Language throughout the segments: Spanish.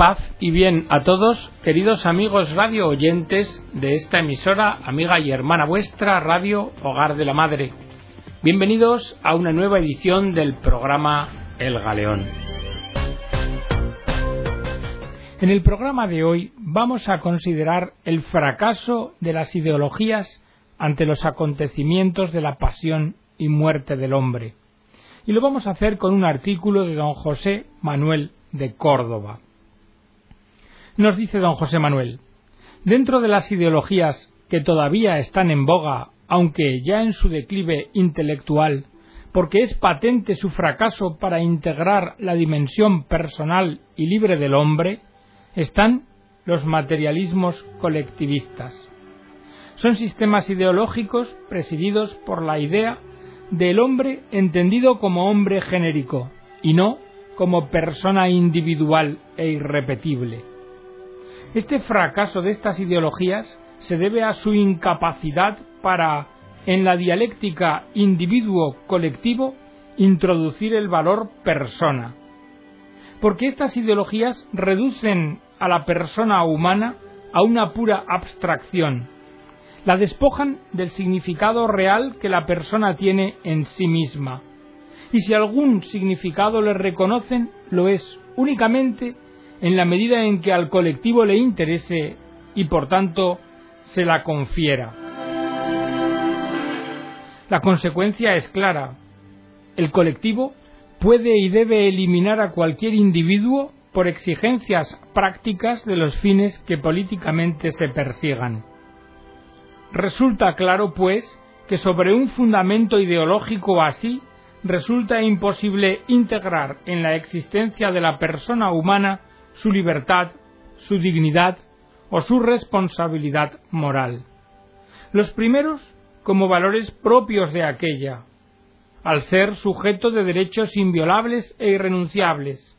Paz y bien a todos, queridos amigos radio oyentes de esta emisora, amiga y hermana vuestra, Radio Hogar de la Madre. Bienvenidos a una nueva edición del programa El Galeón. En el programa de hoy vamos a considerar el fracaso de las ideologías ante los acontecimientos de la pasión y muerte del hombre. Y lo vamos a hacer con un artículo de don José Manuel de Córdoba. Nos dice don José Manuel, dentro de las ideologías que todavía están en boga, aunque ya en su declive intelectual, porque es patente su fracaso para integrar la dimensión personal y libre del hombre, están los materialismos colectivistas. Son sistemas ideológicos presididos por la idea del hombre entendido como hombre genérico y no como persona individual e irrepetible. Este fracaso de estas ideologías se debe a su incapacidad para, en la dialéctica individuo-colectivo, introducir el valor persona. Porque estas ideologías reducen a la persona humana a una pura abstracción, la despojan del significado real que la persona tiene en sí misma y si algún significado le reconocen, lo es únicamente en la medida en que al colectivo le interese y por tanto se la confiera. La consecuencia es clara. El colectivo puede y debe eliminar a cualquier individuo por exigencias prácticas de los fines que políticamente se persigan. Resulta claro, pues, que sobre un fundamento ideológico así resulta imposible integrar en la existencia de la persona humana su libertad, su dignidad o su responsabilidad moral. Los primeros como valores propios de aquella, al ser sujeto de derechos inviolables e irrenunciables,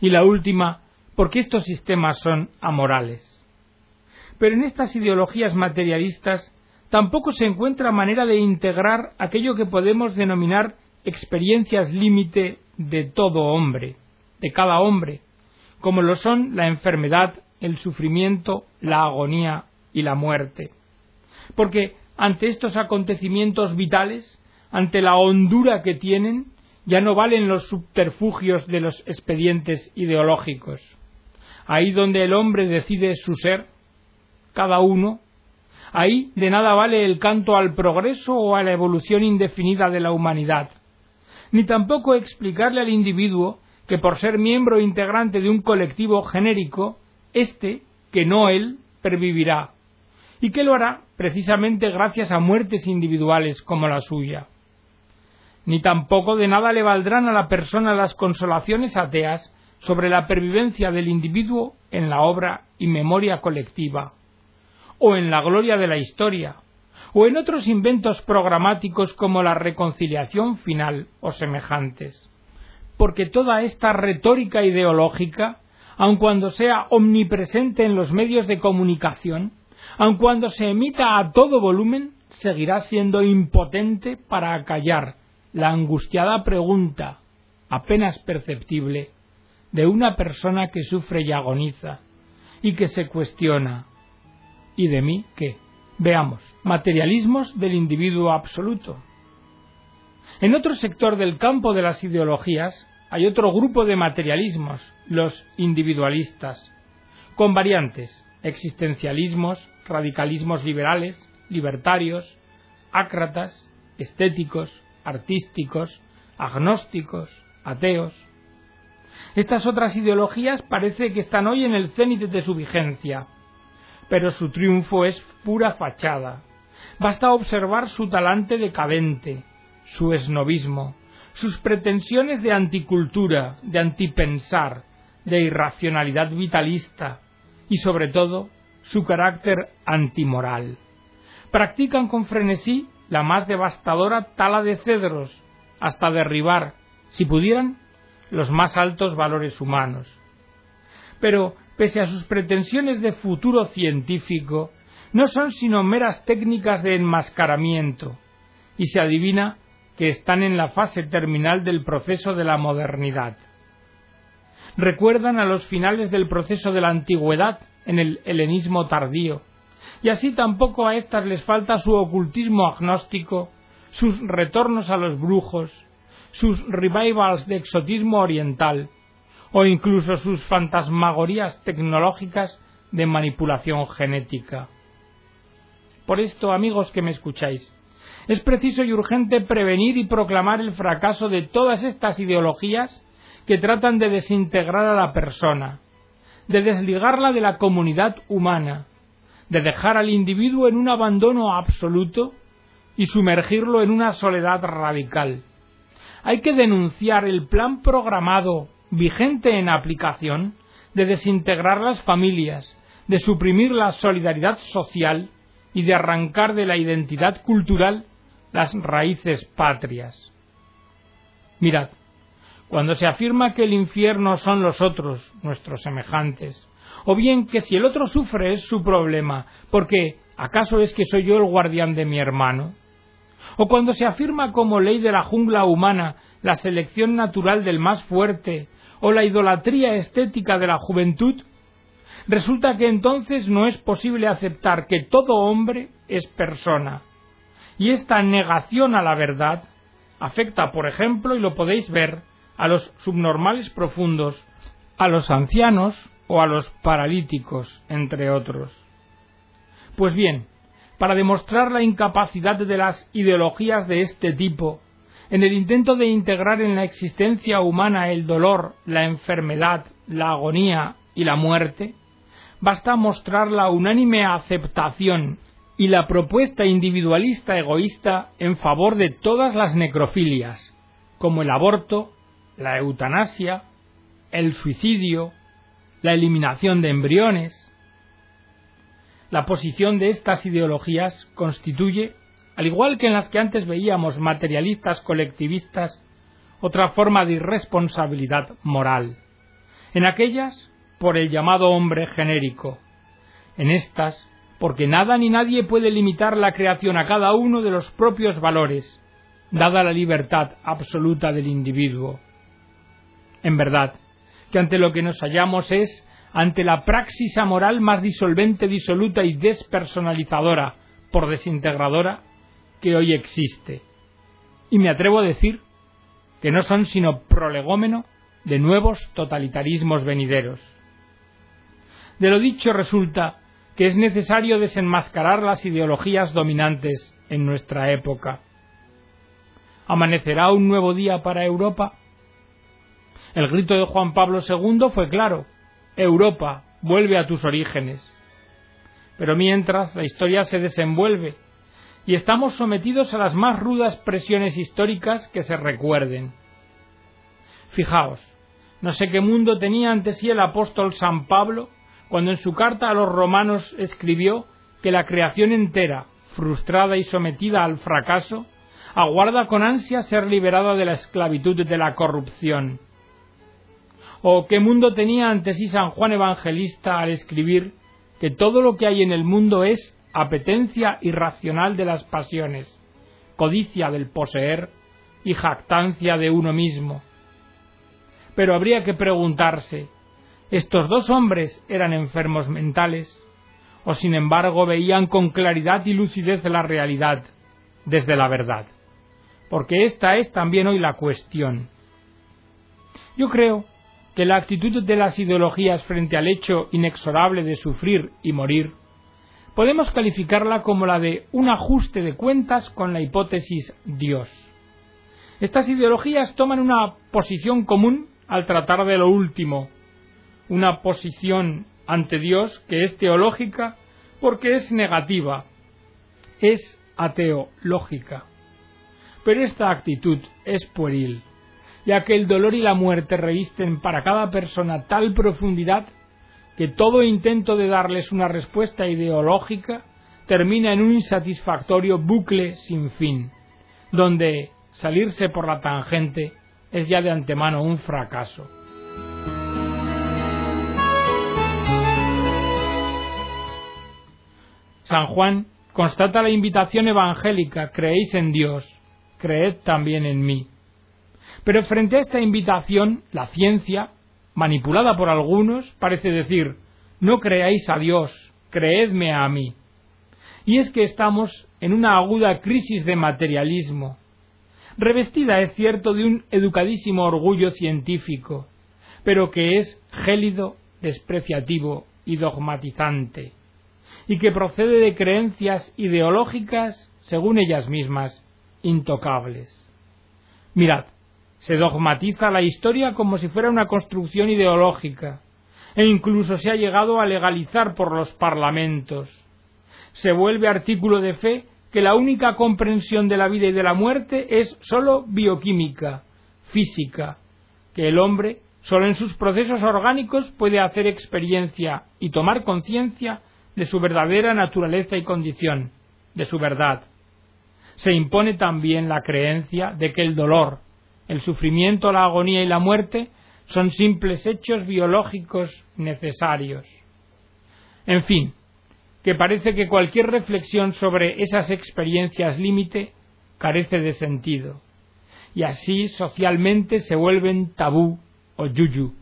y la última porque estos sistemas son amorales. Pero en estas ideologías materialistas tampoco se encuentra manera de integrar aquello que podemos denominar experiencias límite de todo hombre, de cada hombre, como lo son la enfermedad, el sufrimiento, la agonía y la muerte. Porque ante estos acontecimientos vitales, ante la hondura que tienen, ya no valen los subterfugios de los expedientes ideológicos. Ahí donde el hombre decide su ser, cada uno, ahí de nada vale el canto al progreso o a la evolución indefinida de la humanidad ni tampoco explicarle al individuo que por ser miembro integrante de un colectivo genérico, éste, que no él, pervivirá, y que lo hará precisamente gracias a muertes individuales como la suya. Ni tampoco de nada le valdrán a la persona las consolaciones ateas sobre la pervivencia del individuo en la obra y memoria colectiva, o en la gloria de la historia, o en otros inventos programáticos como la reconciliación final o semejantes. Porque toda esta retórica ideológica, aun cuando sea omnipresente en los medios de comunicación, aun cuando se emita a todo volumen, seguirá siendo impotente para acallar la angustiada pregunta, apenas perceptible, de una persona que sufre y agoniza, y que se cuestiona ¿y de mí qué? Veamos, materialismos del individuo absoluto. En otro sector del campo de las ideologías hay otro grupo de materialismos, los individualistas, con variantes, existencialismos, radicalismos liberales, libertarios, ácratas, estéticos, artísticos, agnósticos, ateos. Estas otras ideologías parece que están hoy en el cénite de su vigencia, pero su triunfo es pura fachada. Basta observar su talante decadente, su esnovismo, sus pretensiones de anticultura, de antipensar, de irracionalidad vitalista y sobre todo su carácter antimoral. Practican con frenesí la más devastadora tala de cedros hasta derribar, si pudieran, los más altos valores humanos. Pero pese a sus pretensiones de futuro científico, no son sino meras técnicas de enmascaramiento, y se adivina que están en la fase terminal del proceso de la modernidad. recuerdan a los finales del proceso de la antigüedad en el helenismo tardío, y así tampoco a éstas les falta su ocultismo agnóstico, sus retornos a los brujos, sus revivals de exotismo oriental, o incluso sus fantasmagorías tecnológicas de manipulación genética. Por esto, amigos que me escucháis, es preciso y urgente prevenir y proclamar el fracaso de todas estas ideologías que tratan de desintegrar a la persona, de desligarla de la comunidad humana, de dejar al individuo en un abandono absoluto y sumergirlo en una soledad radical. Hay que denunciar el plan programado vigente en aplicación de desintegrar las familias, de suprimir la solidaridad social y de arrancar de la identidad cultural las raíces patrias. Mirad, cuando se afirma que el infierno son los otros, nuestros semejantes, o bien que si el otro sufre es su problema, porque ¿acaso es que soy yo el guardián de mi hermano? O cuando se afirma como ley de la jungla humana la selección natural del más fuerte, o la idolatría estética de la juventud, resulta que entonces no es posible aceptar que todo hombre es persona. Y esta negación a la verdad afecta, por ejemplo, y lo podéis ver, a los subnormales profundos, a los ancianos o a los paralíticos, entre otros. Pues bien, para demostrar la incapacidad de las ideologías de este tipo, en el intento de integrar en la existencia humana el dolor, la enfermedad, la agonía y la muerte, basta mostrar la unánime aceptación y la propuesta individualista egoísta en favor de todas las necrofilias, como el aborto, la eutanasia, el suicidio, la eliminación de embriones. La posición de estas ideologías constituye, al igual que en las que antes veíamos materialistas colectivistas, otra forma de irresponsabilidad moral. En aquellas, por el llamado hombre genérico. En estas, porque nada ni nadie puede limitar la creación a cada uno de los propios valores, dada la libertad absoluta del individuo. En verdad, que ante lo que nos hallamos es ante la praxis amoral más disolvente, disoluta y despersonalizadora, por desintegradora, que hoy existe. Y me atrevo a decir que no son sino prolegómeno de nuevos totalitarismos venideros. De lo dicho resulta que es necesario desenmascarar las ideologías dominantes en nuestra época. ¿Amanecerá un nuevo día para Europa? El grito de Juan Pablo II fue claro, Europa, vuelve a tus orígenes. Pero mientras la historia se desenvuelve y estamos sometidos a las más rudas presiones históricas que se recuerden. Fijaos, no sé qué mundo tenía ante sí el apóstol San Pablo cuando en su carta a los romanos escribió que la creación entera, frustrada y sometida al fracaso, aguarda con ansia ser liberada de la esclavitud de la corrupción ¿O qué mundo tenía ante sí San Juan Evangelista al escribir que todo lo que hay en el mundo es apetencia irracional de las pasiones, codicia del poseer y jactancia de uno mismo? Pero habría que preguntarse, ¿estos dos hombres eran enfermos mentales? ¿O sin embargo veían con claridad y lucidez la realidad desde la verdad? Porque esta es también hoy la cuestión. Yo creo que la actitud de las ideologías frente al hecho inexorable de sufrir y morir podemos calificarla como la de un ajuste de cuentas con la hipótesis Dios. Estas ideologías toman una posición común al tratar de lo último, una posición ante Dios que es teológica porque es negativa, es ateológica. Pero esta actitud es pueril ya que el dolor y la muerte revisten para cada persona tal profundidad que todo intento de darles una respuesta ideológica termina en un insatisfactorio bucle sin fin, donde salirse por la tangente es ya de antemano un fracaso. San Juan constata la invitación evangélica, creéis en Dios, creed también en mí. Pero frente a esta invitación, la ciencia, manipulada por algunos, parece decir no creáis a Dios, creedme a mí. Y es que estamos en una aguda crisis de materialismo, revestida, es cierto, de un educadísimo orgullo científico, pero que es gélido, despreciativo y dogmatizante, y que procede de creencias ideológicas, según ellas mismas, intocables. Mirad, se dogmatiza la historia como si fuera una construcción ideológica, e incluso se ha llegado a legalizar por los parlamentos. Se vuelve artículo de fe que la única comprensión de la vida y de la muerte es sólo bioquímica, física, que el hombre sólo en sus procesos orgánicos puede hacer experiencia y tomar conciencia de su verdadera naturaleza y condición, de su verdad. Se impone también la creencia de que el dolor, el sufrimiento, la agonía y la muerte son simples hechos biológicos necesarios. En fin, que parece que cualquier reflexión sobre esas experiencias límite carece de sentido, y así socialmente se vuelven tabú o yuyu,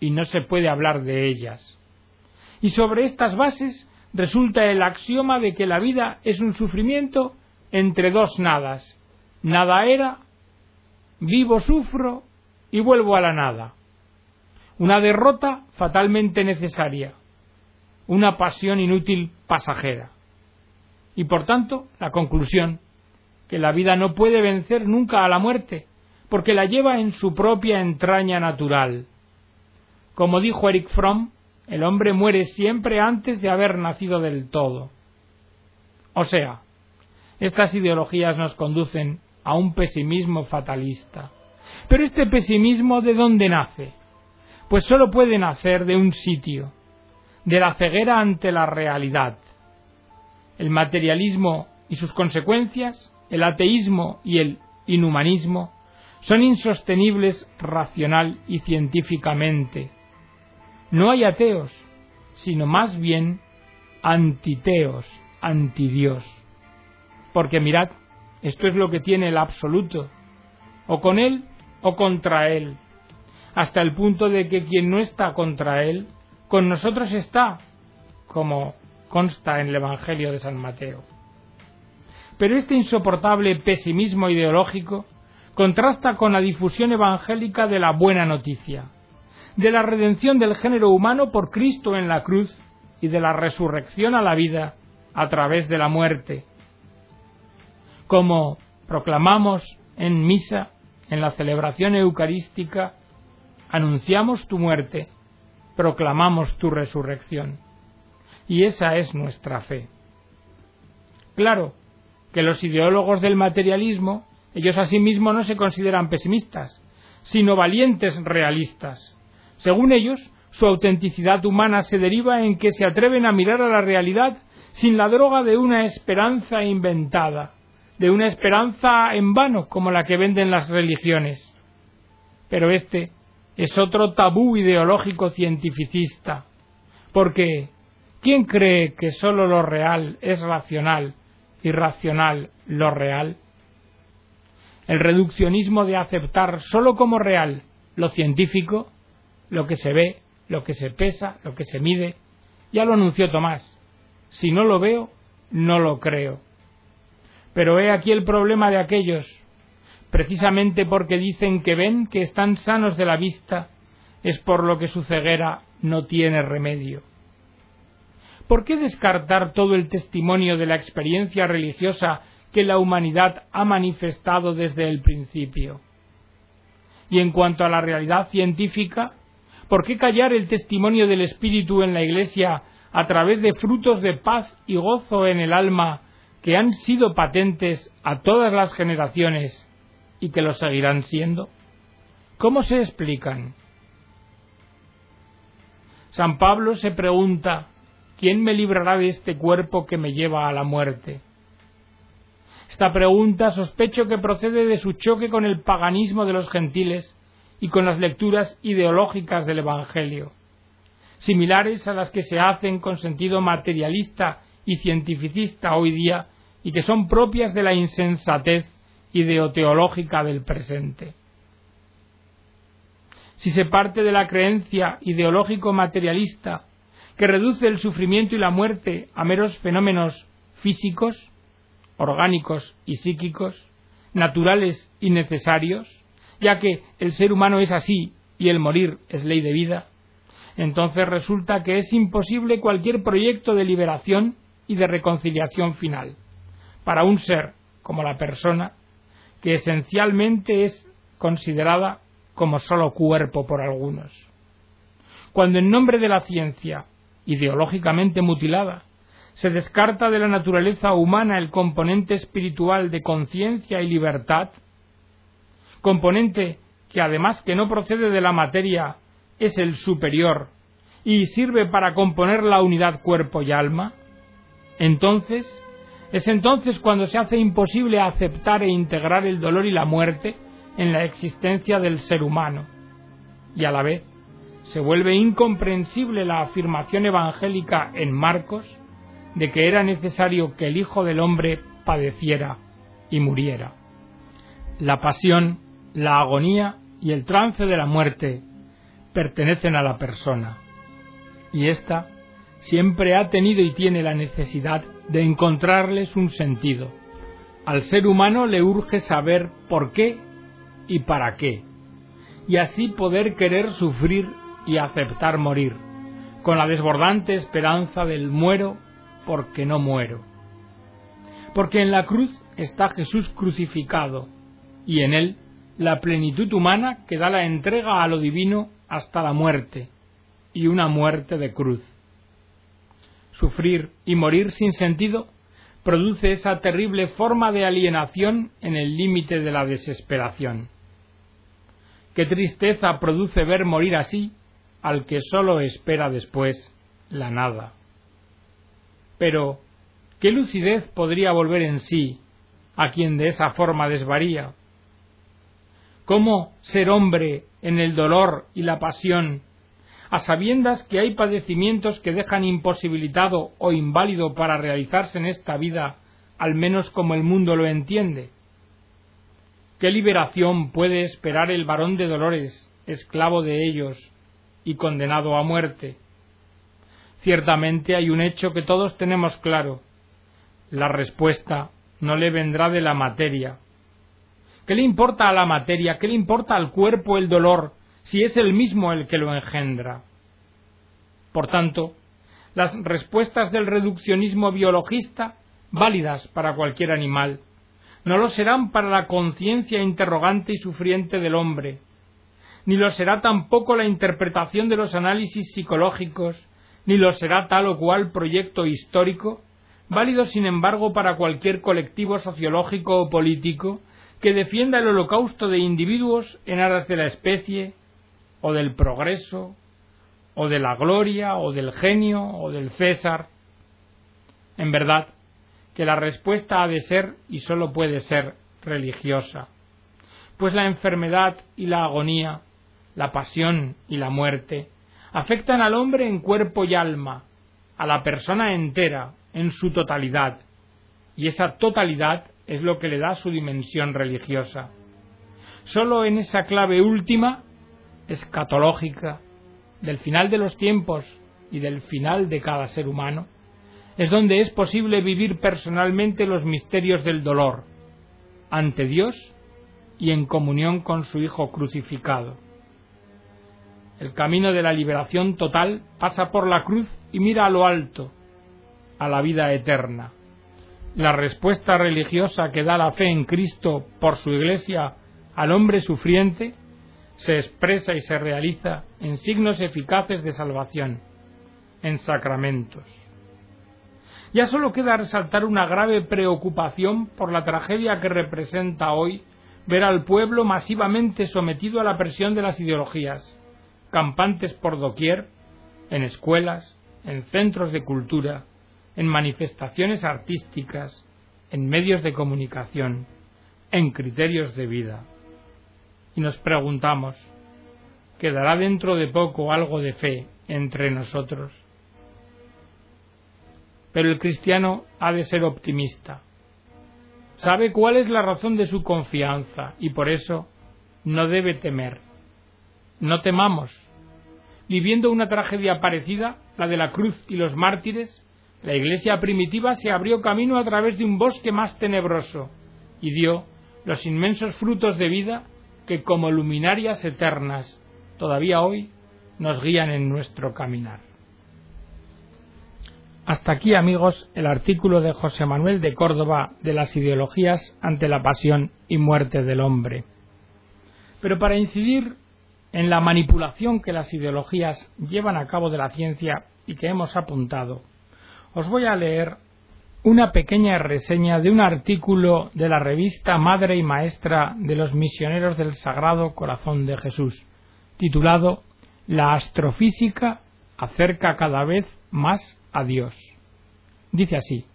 y no se puede hablar de ellas. Y sobre estas bases resulta el axioma de que la vida es un sufrimiento entre dos nadas. Nada era, vivo sufro y vuelvo a la nada. Una derrota fatalmente necesaria, una pasión inútil pasajera. Y por tanto, la conclusión, que la vida no puede vencer nunca a la muerte, porque la lleva en su propia entraña natural. Como dijo Eric Fromm, el hombre muere siempre antes de haber nacido del todo. O sea, estas ideologías nos conducen a un pesimismo fatalista. Pero este pesimismo ¿de dónde nace? Pues sólo puede nacer de un sitio, de la ceguera ante la realidad. El materialismo y sus consecuencias, el ateísmo y el inhumanismo, son insostenibles racional y científicamente. No hay ateos, sino más bien antiteos, antidios. Porque mirad, esto es lo que tiene el absoluto, o con él o contra él, hasta el punto de que quien no está contra él con nosotros está, como consta en el Evangelio de San Mateo. Pero este insoportable pesimismo ideológico contrasta con la difusión evangélica de la buena noticia, de la redención del género humano por Cristo en la cruz y de la resurrección a la vida a través de la muerte. Como proclamamos en misa, en la celebración eucarística, anunciamos tu muerte proclamamos tu resurrección. Y esa es nuestra fe. Claro que los ideólogos del materialismo, ellos asimismo no se consideran pesimistas, sino valientes realistas. Según ellos, su autenticidad humana se deriva en que se atreven a mirar a la realidad sin la droga de una esperanza inventada, de una esperanza en vano como la que venden las religiones. Pero este es otro tabú ideológico cientificista, porque ¿quién cree que sólo lo real es racional y racional lo real? El reduccionismo de aceptar sólo como real lo científico, lo que se ve, lo que se pesa, lo que se mide, ya lo anunció Tomás. Si no lo veo, no lo creo. Pero he aquí el problema de aquellos precisamente porque dicen que ven que están sanos de la vista, es por lo que su ceguera no tiene remedio. ¿Por qué descartar todo el testimonio de la experiencia religiosa que la humanidad ha manifestado desde el principio? Y en cuanto a la realidad científica, ¿por qué callar el testimonio del Espíritu en la Iglesia a través de frutos de paz y gozo en el alma que han sido patentes a todas las generaciones y que lo seguirán siendo? ¿Cómo se explican? San Pablo se pregunta, ¿quién me librará de este cuerpo que me lleva a la muerte? Esta pregunta sospecho que procede de su choque con el paganismo de los gentiles y con las lecturas ideológicas del Evangelio, similares a las que se hacen con sentido materialista y cientificista hoy día y que son propias de la insensatez ideoteológica del presente. si se parte de la creencia ideológico materialista que reduce el sufrimiento y la muerte a meros fenómenos físicos, orgánicos y psíquicos, naturales y necesarios, ya que el ser humano es así y el morir es ley de vida, entonces resulta que es imposible cualquier proyecto de liberación y de reconciliación final para un ser como la persona que esencialmente es considerada como solo cuerpo por algunos. Cuando en nombre de la ciencia, ideológicamente mutilada, se descarta de la naturaleza humana el componente espiritual de conciencia y libertad, componente que además que no procede de la materia es el superior y sirve para componer la unidad cuerpo y alma, entonces es entonces cuando se hace imposible aceptar e integrar el dolor y la muerte en la existencia del ser humano, y a la vez se vuelve incomprensible la afirmación evangélica en Marcos de que era necesario que el Hijo del Hombre padeciera y muriera. La pasión, la agonía y el trance de la muerte pertenecen a la persona, y ésta siempre ha tenido y tiene la necesidad de encontrarles un sentido. Al ser humano le urge saber por qué y para qué, y así poder querer sufrir y aceptar morir, con la desbordante esperanza del muero porque no muero. Porque en la cruz está Jesús crucificado, y en él la plenitud humana que da la entrega a lo divino hasta la muerte, y una muerte de cruz. Sufrir y morir sin sentido produce esa terrible forma de alienación en el límite de la desesperación. Qué tristeza produce ver morir así al que sólo espera después la nada. Pero, ¿qué lucidez podría volver en sí a quien de esa forma desvaría? ¿Cómo ser hombre en el dolor y la pasión, a sabiendas que hay padecimientos que dejan imposibilitado o inválido para realizarse en esta vida, al menos como el mundo lo entiende? ¿Qué liberación puede esperar el varón de dolores, esclavo de ellos y condenado a muerte? Ciertamente hay un hecho que todos tenemos claro. La respuesta no le vendrá de la materia. ¿Qué le importa a la materia? ¿Qué le importa al cuerpo el dolor si es el mismo el que lo engendra? Por tanto, las respuestas del reduccionismo biologista, válidas para cualquier animal, no lo serán para la conciencia interrogante y sufriente del hombre, ni lo será tampoco la interpretación de los análisis psicológicos ni lo será tal o cual proyecto histórico, válido sin embargo para cualquier colectivo sociológico o político que defienda el holocausto de individuos en aras de la especie, o del progreso, o de la gloria, o del genio, o del César. En verdad, que la respuesta ha de ser y sólo puede ser religiosa, pues la enfermedad y la agonía, la pasión y la muerte afectan al hombre en cuerpo y alma, a la persona entera, en su totalidad, y esa totalidad es lo que le da su dimensión religiosa. Sólo en esa clave última, escatológica, del final de los tiempos y del final de cada ser humano, es donde es posible vivir personalmente los misterios del dolor, ante Dios y en comunión con su Hijo crucificado. El camino de la liberación total pasa por la cruz y mira a lo alto, a la vida eterna. La respuesta religiosa que da la fe en Cristo por su Iglesia al hombre sufriente se expresa y se realiza en signos eficaces de salvación, en sacramentos. Ya solo queda resaltar una grave preocupación por la tragedia que representa hoy ver al pueblo masivamente sometido a la presión de las ideologías, campantes por doquier, en escuelas, en centros de cultura, en manifestaciones artísticas, en medios de comunicación, en criterios de vida. Y nos preguntamos, ¿quedará dentro de poco algo de fe entre nosotros? Pero el cristiano ha de ser optimista. Sabe cuál es la razón de su confianza y por eso no debe temer no temamos. Viviendo una tragedia parecida, la de la cruz y los mártires, la iglesia primitiva se abrió camino a través de un bosque más tenebroso y dio los inmensos frutos de vida que como luminarias eternas todavía hoy nos guían en nuestro caminar. Hasta aquí, amigos, el artículo de José Manuel de Córdoba de las ideologías ante la pasión y muerte del hombre. Pero para incidir en la manipulación que las ideologías llevan a cabo de la ciencia y que hemos apuntado, os voy a leer una pequeña reseña de un artículo de la revista Madre y Maestra de los Misioneros del Sagrado Corazón de Jesús, titulado La astrofísica acerca cada vez más a Dios. Dice así,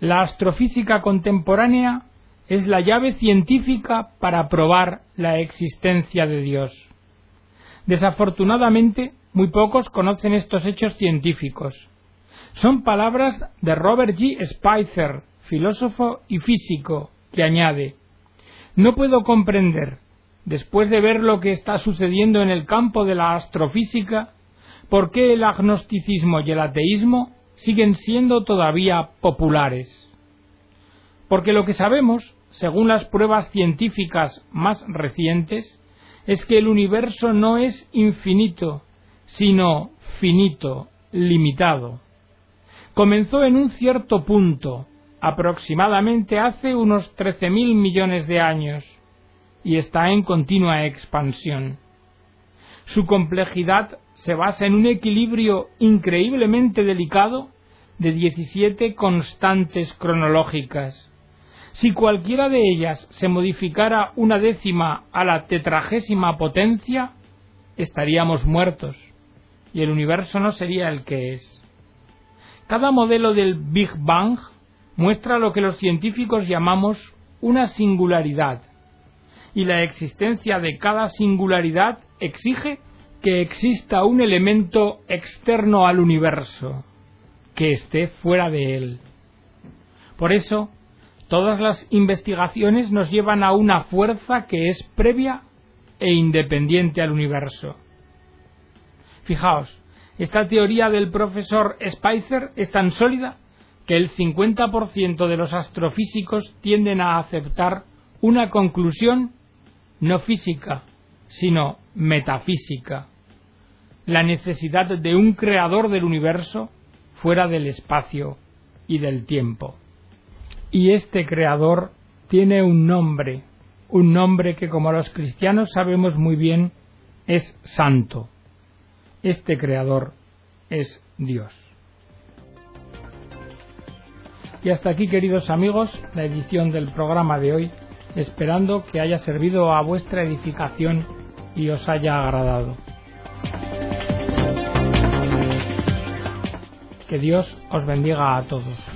la astrofísica contemporánea es la llave científica para probar la existencia de Dios. Desafortunadamente, muy pocos conocen estos hechos científicos. Son palabras de Robert G. Spicer, filósofo y físico, que añade No puedo comprender, después de ver lo que está sucediendo en el campo de la astrofísica, por qué el agnosticismo y el ateísmo siguen siendo todavía populares. Porque lo que sabemos, según las pruebas científicas más recientes, es que el universo no es infinito, sino finito, limitado. Comenzó en un cierto punto, aproximadamente hace unos 13.000 millones de años, y está en continua expansión. Su complejidad se basa en un equilibrio increíblemente delicado de 17 constantes cronológicas. Si cualquiera de ellas se modificara una décima a la tetragésima potencia, estaríamos muertos y el universo no sería el que es. Cada modelo del Big Bang muestra lo que los científicos llamamos una singularidad, y la existencia de cada singularidad exige que exista un elemento externo al universo, que esté fuera de él. Por eso, todas las investigaciones nos llevan a una fuerza que es previa e independiente al universo. Fijaos, esta teoría del profesor Spicer es tan sólida que el 50% de los astrofísicos tienden a aceptar una conclusión no física, sino metafísica, la necesidad de un creador del universo fuera del espacio y del tiempo. Y este creador tiene un nombre, un nombre que como los cristianos sabemos muy bien es santo. Este creador es Dios. Y hasta aquí, queridos amigos, la edición del programa de hoy esperando que haya servido a vuestra edificación y os haya agradado. Que Dios os bendiga a todos.